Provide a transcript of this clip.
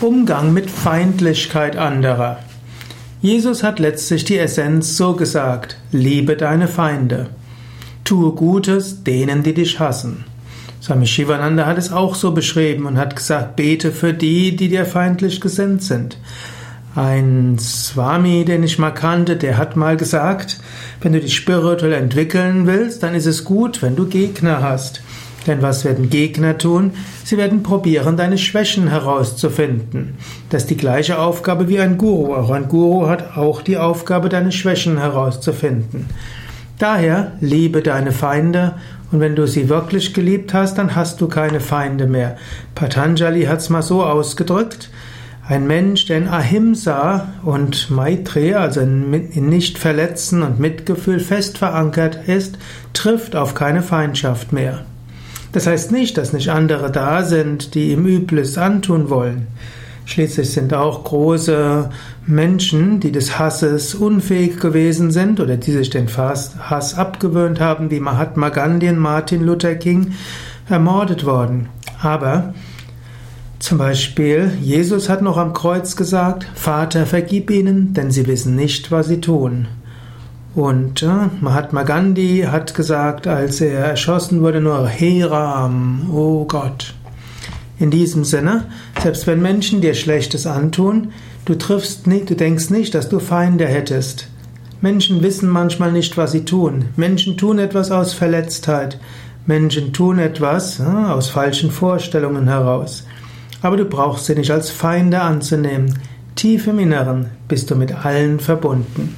Umgang mit Feindlichkeit anderer. Jesus hat letztlich die Essenz so gesagt, liebe deine Feinde. Tue Gutes denen, die dich hassen. Swami Shivananda hat es auch so beschrieben und hat gesagt, bete für die, die dir feindlich gesinnt sind. Ein Swami, den ich mal kannte, der hat mal gesagt, wenn du dich spirituell entwickeln willst, dann ist es gut, wenn du Gegner hast. Denn was werden Gegner tun? Sie werden probieren, deine Schwächen herauszufinden. Das ist die gleiche Aufgabe wie ein Guru. Auch ein Guru hat auch die Aufgabe, deine Schwächen herauszufinden. Daher liebe deine Feinde und wenn du sie wirklich geliebt hast, dann hast du keine Feinde mehr. Patanjali hat es mal so ausgedrückt, ein Mensch, der in Ahimsa und Maitre, also in Nicht-Verletzen und Mitgefühl fest verankert ist, trifft auf keine Feindschaft mehr. Das heißt nicht, dass nicht andere da sind, die ihm Übles antun wollen. Schließlich sind auch große Menschen, die des Hasses unfähig gewesen sind oder die sich den Hass abgewöhnt haben, wie Mahatma Gandhi und Martin Luther King, ermordet worden. Aber zum Beispiel, Jesus hat noch am Kreuz gesagt, Vater, vergib ihnen, denn sie wissen nicht, was sie tun. Und äh, Mahatma Gandhi hat gesagt, als er erschossen wurde, nur Heram, oh Gott. In diesem Sinne, selbst wenn Menschen dir Schlechtes antun, du triffst nicht, du denkst nicht, dass du Feinde hättest. Menschen wissen manchmal nicht, was sie tun. Menschen tun etwas aus Verletztheit. Menschen tun etwas äh, aus falschen Vorstellungen heraus. Aber du brauchst sie nicht als Feinde anzunehmen. Tief im Inneren bist du mit allen verbunden.